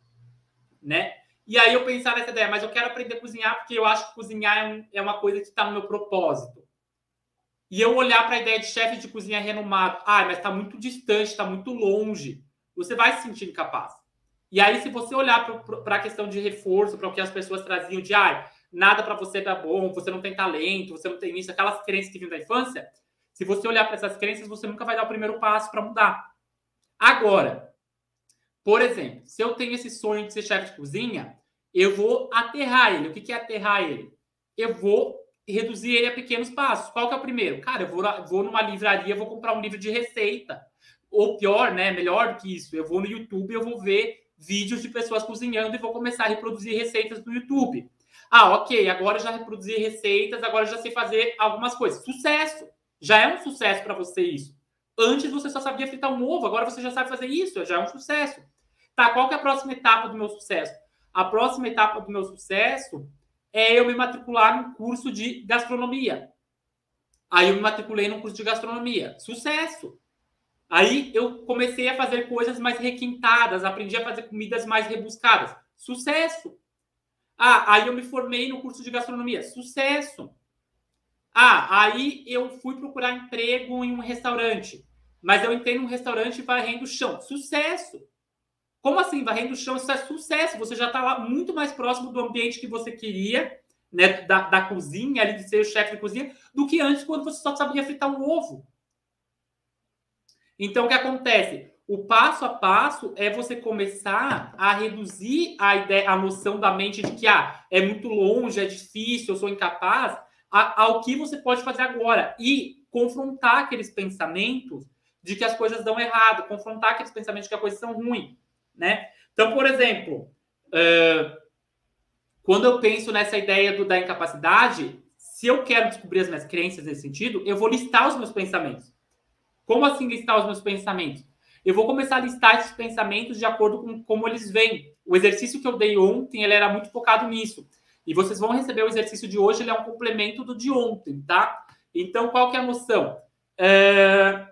né? E aí eu pensar nessa ideia, mas eu quero aprender a cozinhar porque eu acho que cozinhar é, é uma coisa que está no meu propósito. E eu olhar para a ideia de chefe de cozinha renomado, ah, mas está muito distante, está muito longe, você vai se sentir incapaz. E aí, se você olhar para a questão de reforço, para o que as pessoas traziam de ah, nada para você dá bom, você não tem talento, você não tem isso, aquelas crenças que vinham da infância, se você olhar para essas crenças, você nunca vai dar o primeiro passo para mudar. Agora, por exemplo, se eu tenho esse sonho de ser chefe de cozinha, eu vou aterrar ele. O que é aterrar ele? Eu vou reduzir ele a pequenos passos. Qual que é o primeiro? Cara, eu vou, vou numa livraria, vou comprar um livro de receita. Ou pior, né? Melhor do que isso, eu vou no YouTube, eu vou ver vídeos de pessoas cozinhando e vou começar a reproduzir receitas no YouTube. Ah, ok, agora já reproduzi receitas, agora já sei fazer algumas coisas. Sucesso! Já é um sucesso para você isso. Antes você só sabia fritar um ovo, agora você já sabe fazer isso, já é um sucesso. Tá, qual é a próxima etapa do meu sucesso? A próxima etapa do meu sucesso é eu me matricular num curso de gastronomia. Aí eu me matriculei num curso de gastronomia. Sucesso! Aí eu comecei a fazer coisas mais requintadas, aprendi a fazer comidas mais rebuscadas. Sucesso! Ah, aí eu me formei no curso de gastronomia. Sucesso! Ah, aí eu fui procurar emprego em um restaurante, mas eu entrei num restaurante varrendo o chão. Sucesso! Como assim, varrendo o chão? Isso é sucesso. Você já está lá muito mais próximo do ambiente que você queria, né? Da, da cozinha, ali de ser o chefe de cozinha, do que antes, quando você só sabia fritar um ovo. Então, o que acontece? O passo a passo é você começar a reduzir a ideia, a noção da mente de que ah, é muito longe, é difícil, eu sou incapaz, ao que você pode fazer agora e confrontar aqueles pensamentos de que as coisas dão errado, confrontar aqueles pensamentos de que as coisas são ruins, né? Então, por exemplo, uh, quando eu penso nessa ideia do, da incapacidade, se eu quero descobrir as minhas crenças nesse sentido, eu vou listar os meus pensamentos. Como assim listar os meus pensamentos? Eu vou começar a listar esses pensamentos de acordo com como eles vêm. O exercício que eu dei ontem, ele era muito focado nisso. E vocês vão receber o exercício de hoje, ele é um complemento do de ontem, tá? Então, qual que é a noção? É...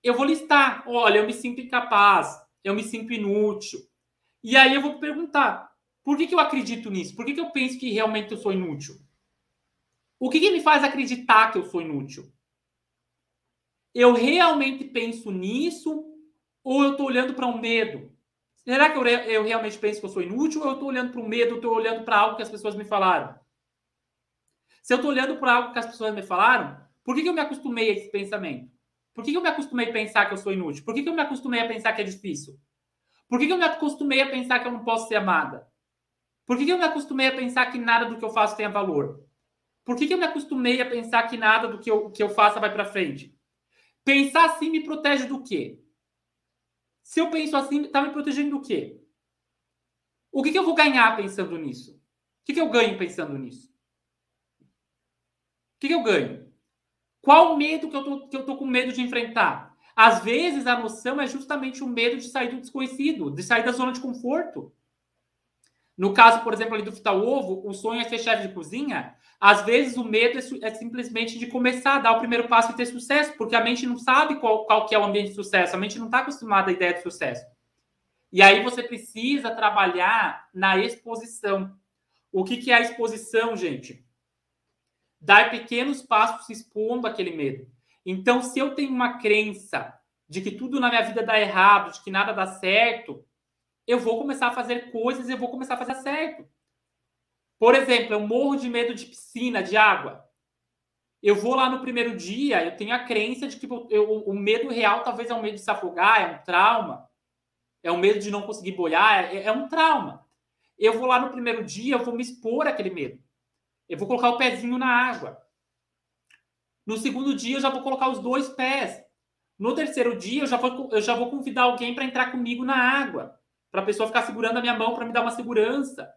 Eu vou listar, olha, eu me sinto incapaz, eu me sinto inútil. E aí eu vou perguntar, por que, que eu acredito nisso? Por que, que eu penso que realmente eu sou inútil? O que, que me faz acreditar que eu sou inútil? Eu realmente penso nisso ou eu estou olhando para um medo? Será que eu, eu realmente penso que eu sou inútil ou eu estou olhando para o medo, estou olhando para algo que as pessoas me falaram? Se eu estou olhando para algo que as pessoas me falaram, por que, que eu me acostumei a esse pensamento? Por que, que eu me acostumei a pensar que eu sou inútil? Por que, que eu me acostumei a pensar que é difícil? Por que, que eu me acostumei a pensar que eu não posso ser amada? Por que, que eu me acostumei a pensar que nada do que eu faço tem valor? Por que, que eu me acostumei a pensar que nada do que eu, que eu faça vai para frente? Pensar assim me protege do quê? Se eu penso assim, está me protegendo do quê? O que, que eu vou ganhar pensando nisso? O que, que eu ganho pensando nisso? O que, que eu ganho? Qual o medo que eu, tô, que eu tô com medo de enfrentar? Às vezes a noção é justamente o medo de sair do desconhecido, de sair da zona de conforto. No caso, por exemplo, ali do fritar ovo, o sonho é ser chefe de cozinha. Às vezes o medo é, é, simplesmente de começar dar o primeiro passo e ter sucesso, porque a mente não sabe qual, qual que é o ambiente de sucesso, a mente não está acostumada à ideia de sucesso. E aí você precisa trabalhar na exposição. O que, que é a exposição, gente? Dar pequenos passos expondo aquele medo. Então, se eu tenho uma crença de que tudo na minha vida dá errado, de que nada dá certo, eu vou começar a fazer coisas e eu vou começar a fazer certo. Por exemplo, eu morro de medo de piscina, de água. Eu vou lá no primeiro dia, eu tenho a crença de que eu, o medo real talvez é o medo de se afogar, é um trauma. É o medo de não conseguir boiar, é, é um trauma. Eu vou lá no primeiro dia, eu vou me expor àquele medo. Eu vou colocar o pezinho na água. No segundo dia, eu já vou colocar os dois pés. No terceiro dia, eu já vou, eu já vou convidar alguém para entrar comigo na água para a pessoa ficar segurando a minha mão para me dar uma segurança.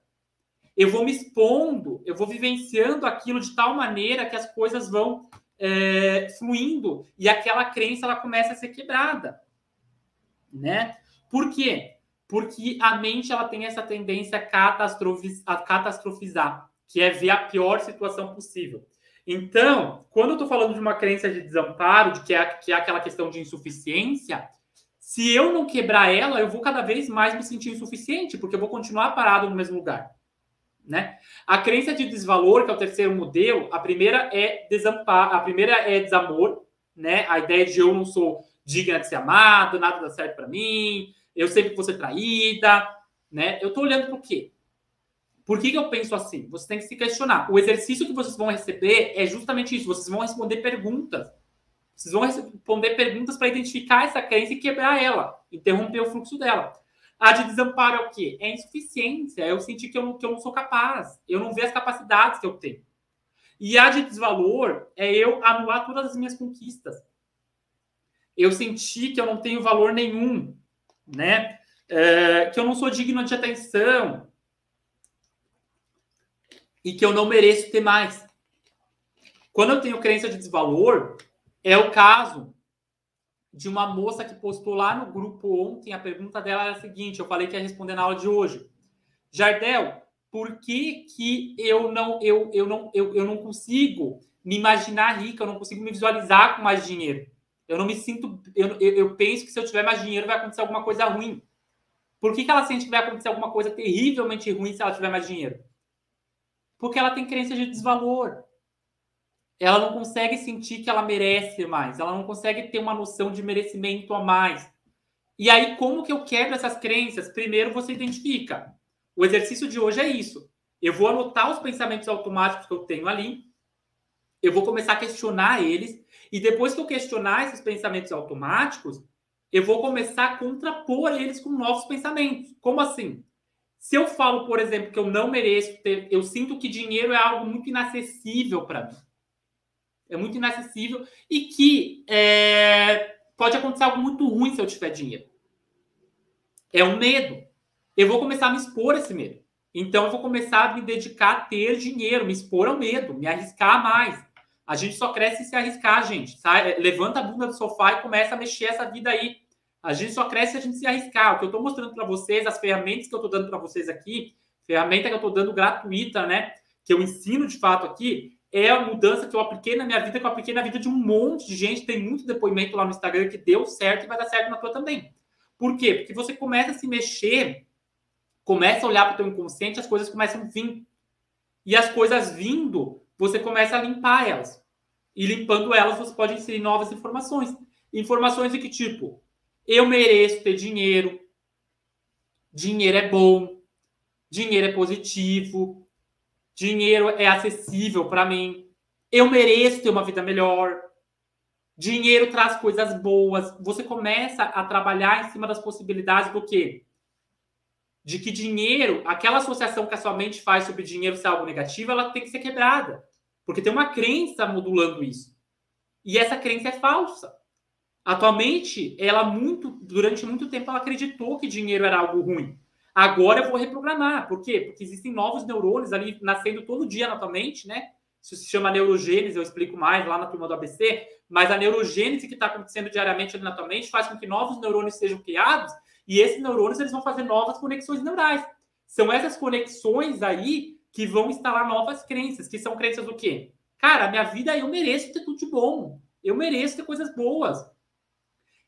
Eu vou me expondo, eu vou vivenciando aquilo de tal maneira que as coisas vão é, fluindo e aquela crença ela começa a ser quebrada, né? Por quê? Porque a mente ela tem essa tendência a, catastrofizar. Que é ver a pior situação possível. Então, quando eu estou falando de uma crença de desamparo, de que é, que é aquela questão de insuficiência, se eu não quebrar ela, eu vou cada vez mais me sentir insuficiente, porque eu vou continuar parado no mesmo lugar. Né? A crença de desvalor, que é o terceiro modelo, a primeira é desamparo, a primeira é desamor, né? A ideia de eu não sou digna de ser amado, nada dá certo para mim, eu sempre vou ser traída, né? Eu tô olhando para o quê? Por que, que eu penso assim? Você tem que se questionar. O exercício que vocês vão receber é justamente isso. Vocês vão responder perguntas. Vocês vão responder perguntas para identificar essa crença e quebrar ela, interromper o fluxo dela. A de desamparo é o quê? É insuficiência. É eu sentir que eu, não, que eu não sou capaz. Eu não vejo as capacidades que eu tenho. E a de desvalor é eu anular todas as minhas conquistas. Eu sentir que eu não tenho valor nenhum, né? É, que eu não sou digno de atenção, e que eu não mereço ter mais. Quando eu tenho crença de desvalor, é o caso de uma moça que postou lá no grupo ontem. A pergunta dela era a seguinte: eu falei que ia responder na aula de hoje. Jardel, por que, que eu não eu, eu não eu, eu não consigo me imaginar rica, eu não consigo me visualizar com mais dinheiro? Eu não me sinto. Eu, eu, eu penso que se eu tiver mais dinheiro vai acontecer alguma coisa ruim. Por que, que ela sente que vai acontecer alguma coisa terrivelmente ruim se ela tiver mais dinheiro? Porque ela tem crença de desvalor. Ela não consegue sentir que ela merece mais. Ela não consegue ter uma noção de merecimento a mais. E aí, como que eu quebro essas crenças? Primeiro, você identifica. O exercício de hoje é isso. Eu vou anotar os pensamentos automáticos que eu tenho ali. Eu vou começar a questionar eles. E depois que eu questionar esses pensamentos automáticos, eu vou começar a contrapor eles com novos pensamentos. Como assim? Se eu falo, por exemplo, que eu não mereço ter, eu sinto que dinheiro é algo muito inacessível para mim. É muito inacessível e que é, pode acontecer algo muito ruim se eu tiver dinheiro. É um medo. Eu vou começar a me expor a esse medo. Então eu vou começar a me dedicar a ter dinheiro, me expor ao medo, me arriscar mais. A gente só cresce se arriscar, gente. Sai, levanta a bunda do sofá e começa a mexer essa vida aí. A gente só cresce se a gente se arriscar. O que eu estou mostrando para vocês, as ferramentas que eu estou dando para vocês aqui, ferramenta que eu estou dando gratuita, né? Que eu ensino de fato aqui, é a mudança que eu apliquei na minha vida, que eu apliquei na vida de um monte de gente. Tem muito depoimento lá no Instagram que deu certo e vai dar certo na tua também. Por quê? Porque você começa a se mexer, começa a olhar para o teu inconsciente, as coisas começam a vir. E as coisas vindo, você começa a limpar elas. E limpando elas, você pode inserir novas informações. Informações de que tipo? Eu mereço ter dinheiro. Dinheiro é bom. Dinheiro é positivo. Dinheiro é acessível para mim. Eu mereço ter uma vida melhor. Dinheiro traz coisas boas. Você começa a trabalhar em cima das possibilidades do quê? De que dinheiro, aquela associação que a sua mente faz sobre dinheiro ser algo negativo, ela tem que ser quebrada. Porque tem uma crença modulando isso. E essa crença é falsa. Atualmente, ela muito, durante muito tempo, ela acreditou que dinheiro era algo ruim. Agora eu vou reprogramar. Por quê? Porque existem novos neurônios ali nascendo todo dia atualmente, né? Isso se chama neurogênese, eu explico mais lá na turma do ABC. Mas a neurogênese que está acontecendo diariamente ali na tua mente faz com que novos neurônios sejam criados e esses neurônios eles vão fazer novas conexões neurais. São essas conexões aí que vão instalar novas crenças, que são crenças do quê? Cara, minha vida eu mereço ter tudo de bom. Eu mereço ter coisas boas.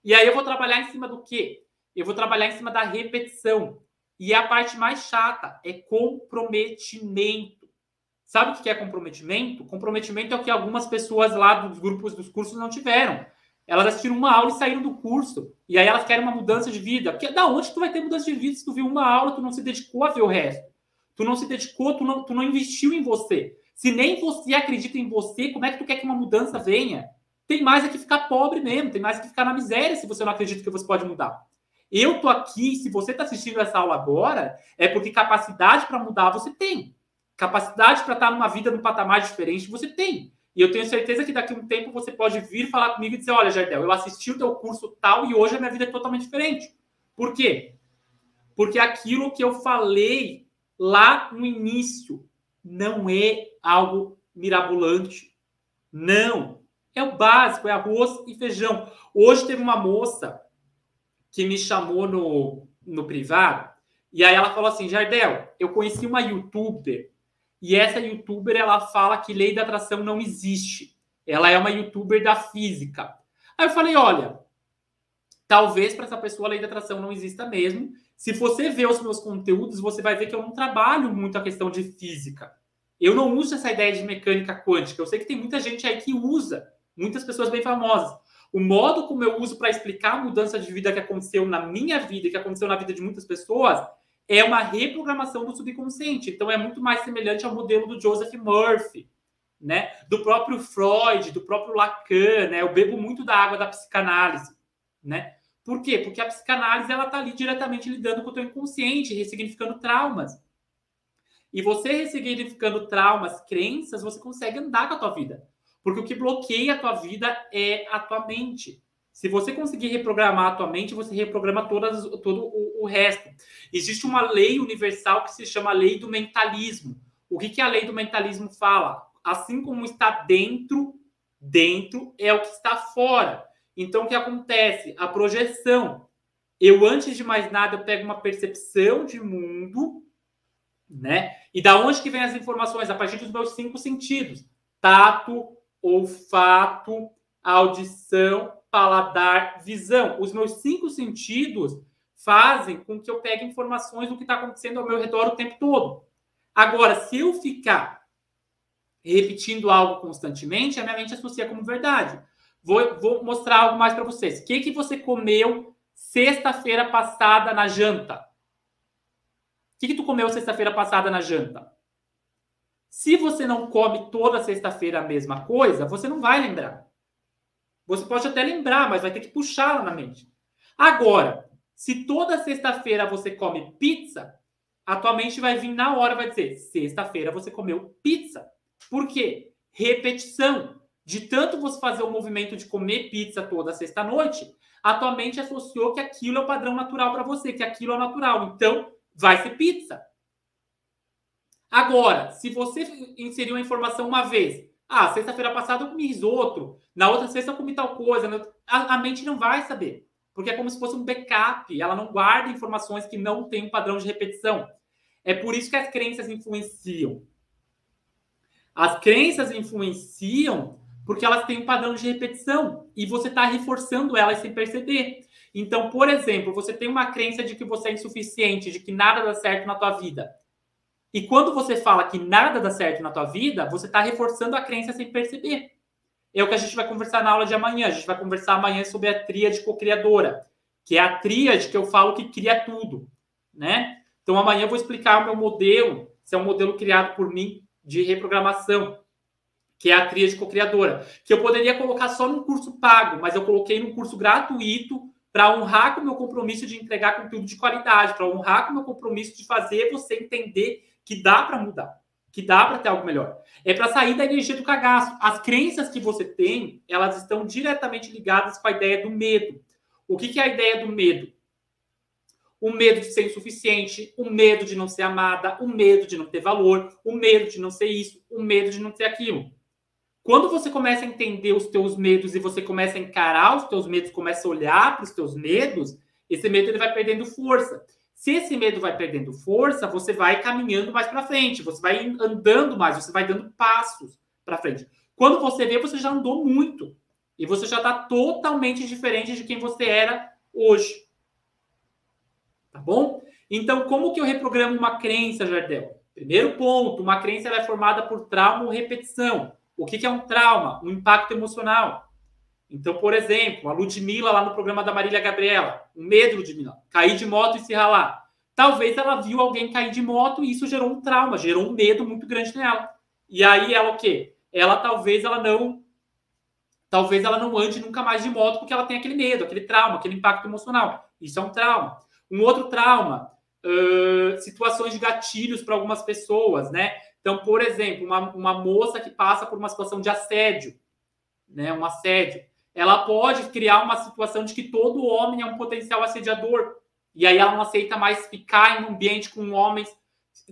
E aí eu vou trabalhar em cima do quê? Eu vou trabalhar em cima da repetição. E a parte mais chata é comprometimento. Sabe o que é comprometimento? Comprometimento é o que algumas pessoas lá dos grupos dos cursos não tiveram. Elas assistiram uma aula e saíram do curso. E aí elas querem uma mudança de vida. Porque da onde tu vai ter mudança de vida se tu viu uma aula, tu não se dedicou a ver o resto? Tu não se dedicou, tu não, tu não investiu em você. Se nem você acredita em você, como é que tu quer que uma mudança venha? tem mais é que ficar pobre mesmo, tem mais é que ficar na miséria se você não acredita que você pode mudar. Eu tô aqui, se você está assistindo essa aula agora, é porque capacidade para mudar você tem. Capacidade para estar tá numa vida num patamar diferente você tem. E eu tenho certeza que daqui a um tempo você pode vir falar comigo e dizer: Olha, Jardel, eu assisti o teu curso tal e hoje a minha vida é totalmente diferente. Por quê? Porque aquilo que eu falei lá no início não é algo mirabolante. Não. É o básico, é arroz e feijão. Hoje teve uma moça que me chamou no, no privado, e aí ela falou assim: Jardel, eu conheci uma youtuber, e essa youtuber ela fala que lei da atração não existe. Ela é uma youtuber da física. Aí eu falei, olha, talvez para essa pessoa a lei da atração não exista mesmo. Se você ver os meus conteúdos, você vai ver que eu não trabalho muito a questão de física. Eu não uso essa ideia de mecânica quântica. Eu sei que tem muita gente aí que usa, muitas pessoas bem famosas. O modo como eu uso para explicar a mudança de vida que aconteceu na minha vida que aconteceu na vida de muitas pessoas é uma reprogramação do subconsciente. Então é muito mais semelhante ao modelo do Joseph Murphy, né? Do próprio Freud, do próprio Lacan, né? Eu bebo muito da água da psicanálise, né? Por quê? Porque a psicanálise ela está ali diretamente lidando com o teu inconsciente, ressignificando traumas. E você ressignificando traumas, crenças, você consegue andar com a tua vida. Porque o que bloqueia a tua vida é a tua mente. Se você conseguir reprogramar a tua mente, você reprograma todas, todo o, o, resto. Existe uma lei universal que se chama lei do mentalismo. O que, que a lei do mentalismo fala? Assim como está dentro, dentro é o que está fora. Então, o que acontece? A projeção. Eu, antes de mais nada, eu pego uma percepção de mundo, né? E da onde que vem as informações? A partir dos meus cinco sentidos. Tato, olfato, audição, paladar, visão. Os meus cinco sentidos fazem com que eu pegue informações do que está acontecendo ao meu redor o tempo todo. Agora, se eu ficar repetindo algo constantemente, a minha mente associa como verdade. Vou, vou mostrar algo mais para vocês. O que, que você comeu sexta-feira passada na janta? O que, que tu comeu sexta-feira passada na janta? Se você não come toda sexta-feira a mesma coisa, você não vai lembrar. Você pode até lembrar, mas vai ter que puxá-la na mente. Agora, se toda sexta-feira você come pizza, a tua mente vai vir na hora, vai dizer: sexta-feira você comeu pizza. Por quê? Repetição. De tanto você fazer o movimento de comer pizza toda sexta-noite, a tua mente associou que aquilo é o padrão natural para você, que aquilo é natural. Então, vai ser pizza. Agora, se você inserir uma informação uma vez, ah, sexta-feira passada eu comi risoto, na outra sexta eu comi tal coisa. A, a, mente não vai saber. Porque é como se fosse um backup. Ela não guarda informações que não têm um padrão de repetição. É por isso que as crenças influenciam. As crenças influenciam porque elas têm um padrão de repetição e você está reforçando elas sem perceber. Então, por exemplo, você tem uma crença de que você é insuficiente, de que nada dá certo na tua vida. E quando você fala que nada dá certo na tua vida, você está reforçando a crença sem perceber. É o que a gente vai conversar na aula de amanhã. A gente vai conversar amanhã sobre a tríade co-criadora, que é a tríade que eu falo que cria tudo, né? Então amanhã eu vou explicar o meu modelo, se é um modelo criado por mim de reprogramação, que é a tríade co-criadora, que eu poderia colocar só num curso pago, mas eu coloquei num curso gratuito para honrar com o meu compromisso de entregar conteúdo de qualidade, para honrar com o meu compromisso de fazer você entender que dá para mudar, que dá para ter algo melhor. É para sair da energia do cagaço. As crenças que você tem, elas estão diretamente ligadas com a ideia do medo. O que, que é a ideia do medo? O medo de ser insuficiente, o medo de não ser amada, o medo de não ter valor, o medo de não ser isso, o medo de não ter aquilo. Quando você começa a entender os teus medos e você começa a encarar os teus medos, começa a olhar para os teus medos, esse medo ele vai perdendo força. Se esse medo vai perdendo força, você vai caminhando mais para frente, você vai andando mais, você vai dando passos para frente. Quando você vê, você já andou muito e você já está totalmente diferente de quem você era hoje. Tá bom? Então, como que eu reprogramo uma crença, Jardel? Primeiro ponto, uma crença é formada por trauma ou repetição. O que, que é um trauma? Um impacto emocional. Então, por exemplo, a Ludmilla lá no programa da Marília Gabriela, o medo, Ludmilla, cair de moto e se ralar. Talvez ela viu alguém cair de moto e isso gerou um trauma, gerou um medo muito grande nela. E aí ela o quê? Ela talvez ela não talvez ela não ande nunca mais de moto porque ela tem aquele medo, aquele trauma, aquele impacto emocional. Isso é um trauma. Um outro trauma, uh, situações de gatilhos para algumas pessoas, né? Então, por exemplo, uma, uma moça que passa por uma situação de assédio, né? Um assédio ela pode criar uma situação de que todo homem é um potencial assediador. E aí ela não aceita mais ficar em um ambiente com homens,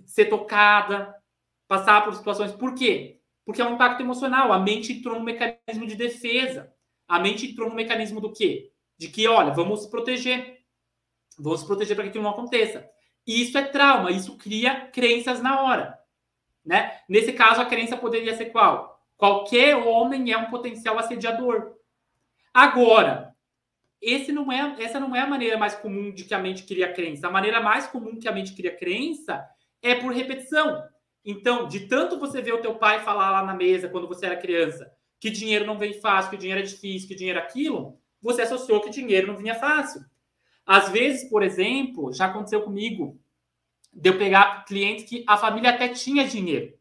ser tocada, passar por situações. Por quê? Porque é um impacto emocional. A mente entrou num mecanismo de defesa. A mente entrou no mecanismo do quê? De que, olha, vamos se proteger. Vamos se proteger para que aquilo não aconteça. Isso é trauma, isso cria crenças na hora. né? Nesse caso, a crença poderia ser qual? Qualquer homem é um potencial assediador. Agora, esse não é, essa não é a maneira mais comum de que a mente cria crença. A maneira mais comum que a mente cria crença é por repetição. Então, de tanto você ver o teu pai falar lá na mesa quando você era criança que dinheiro não vem fácil, que dinheiro é difícil, que dinheiro é aquilo, você associou que dinheiro não vinha fácil. Às vezes, por exemplo, já aconteceu comigo, de eu pegar clientes que a família até tinha dinheiro,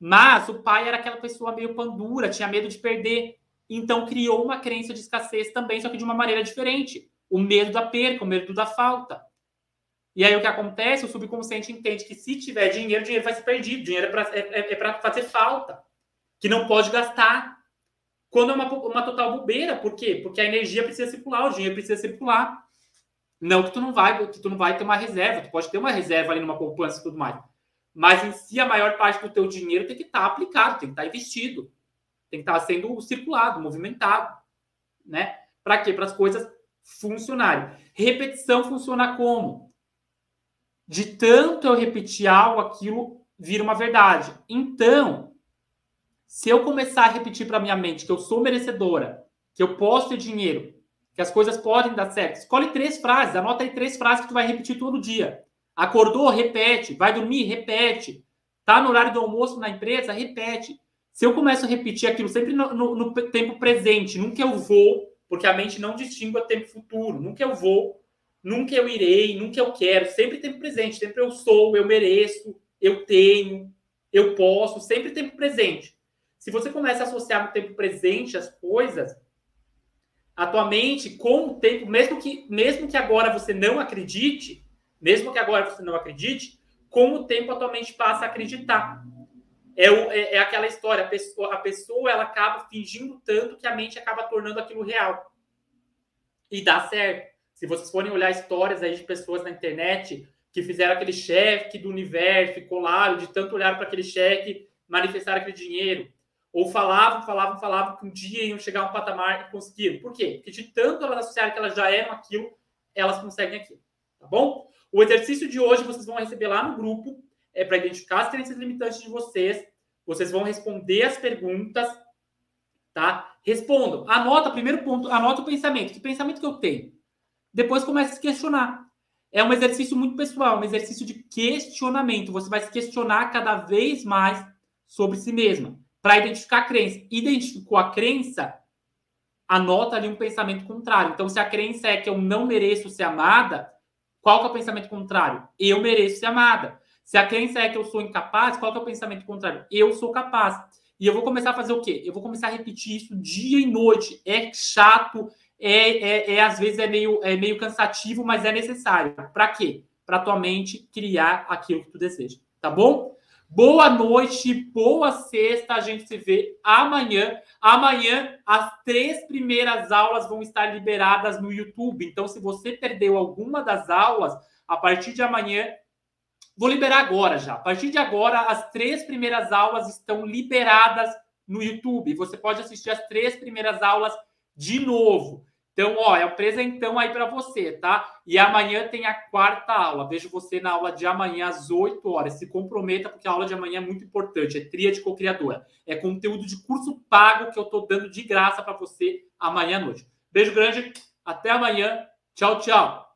mas o pai era aquela pessoa meio pandura, tinha medo de perder. Então criou uma crença de escassez também, só que de uma maneira diferente. O medo da perca, o medo da falta. E aí o que acontece? O subconsciente entende que se tiver dinheiro, dinheiro vai ser perdido, dinheiro é para é, é, é fazer falta, que não pode gastar. Quando é uma, uma total bobeira, por quê? Porque a energia precisa circular, o dinheiro precisa circular. Não que tu não vai, que tu não vai ter uma reserva, tu pode ter uma reserva ali numa poupança e tudo mais. Mas em si, a maior parte do teu dinheiro tem que estar tá aplicado, tem que estar tá investido, tem que estar sendo circulado, movimentado, né? Para quê? Para as coisas funcionarem. Repetição funciona como? De tanto eu repetir algo, aquilo vira uma verdade. Então, se eu começar a repetir para minha mente que eu sou merecedora, que eu posso ter dinheiro, que as coisas podem dar certo, escolhe três frases, anota aí três frases que tu vai repetir todo dia. Acordou, repete. Vai dormir, repete. Tá no horário do almoço na empresa, repete. Se eu começo a repetir aquilo sempre no, no, no tempo presente, nunca eu vou, porque a mente não distingue o tempo futuro. Nunca eu vou, nunca eu irei, nunca eu quero. Sempre tempo presente, sempre eu sou, eu mereço, eu tenho, eu posso, sempre tempo presente. Se você começa a associar no tempo presente as coisas, a tua mente, com o tempo, mesmo que, mesmo que agora você não acredite, mesmo que agora você não acredite, com o tempo a tua mente passa a acreditar. É, o, é, é, aquela história, a pessoa, a pessoa ela acaba fingindo tanto que a mente acaba tornando aquilo real. E dá certo. Se vocês forem olhar histórias aí de pessoas na internet que fizeram aquele cheque do universo, colaram de tanto olhar para aquele cheque, manifestaram aquele dinheiro. Ou falavam, falavam, falavam que um dia iam chegar a um patamar e conseguiram. Por quê? Porque de tanto elas associarem que elas já eram aquilo, elas conseguem aquilo. Tá bom? O exercício de hoje vocês vão receber lá no grupo, é para identificar as crenças limitantes de vocês. Vocês vão responder as perguntas, tá? Respondam. Anota, primeiro ponto, anota o pensamento. Que pensamento que eu tenho? Depois comece a se questionar. É um exercício muito pessoal, um exercício de questionamento. Você vai se questionar cada vez mais sobre si mesma para identificar a crença. Identificou a crença, anota ali um pensamento contrário. Então, se a crença é que eu não mereço ser amada, qual que é o pensamento contrário? Eu mereço ser amada. Se a crença é que eu sou incapaz, qual que é o pensamento contrário? Eu sou capaz. E eu vou começar a fazer o quê? Eu vou começar a repetir isso dia e noite. É chato, é, é, é às vezes é meio, é meio cansativo, mas é necessário. Para quê? Para tua mente criar aquilo que tu deseja. Tá bom? Boa noite, boa sexta. A gente se vê amanhã. Amanhã, as três primeiras aulas vão estar liberadas no YouTube. Então, se você perdeu alguma das aulas, a partir de amanhã, vou liberar agora já. A partir de agora, as três primeiras aulas estão liberadas no YouTube. Você pode assistir as três primeiras aulas de novo. Então, ó, é um presentão aí para você, tá? E amanhã tem a quarta aula. Vejo você na aula de amanhã às 8 horas. Se comprometa, porque a aula de amanhã é muito importante. É tria de co-criadora. É conteúdo de curso pago que eu tô dando de graça para você amanhã à noite. Beijo grande, até amanhã. Tchau, tchau.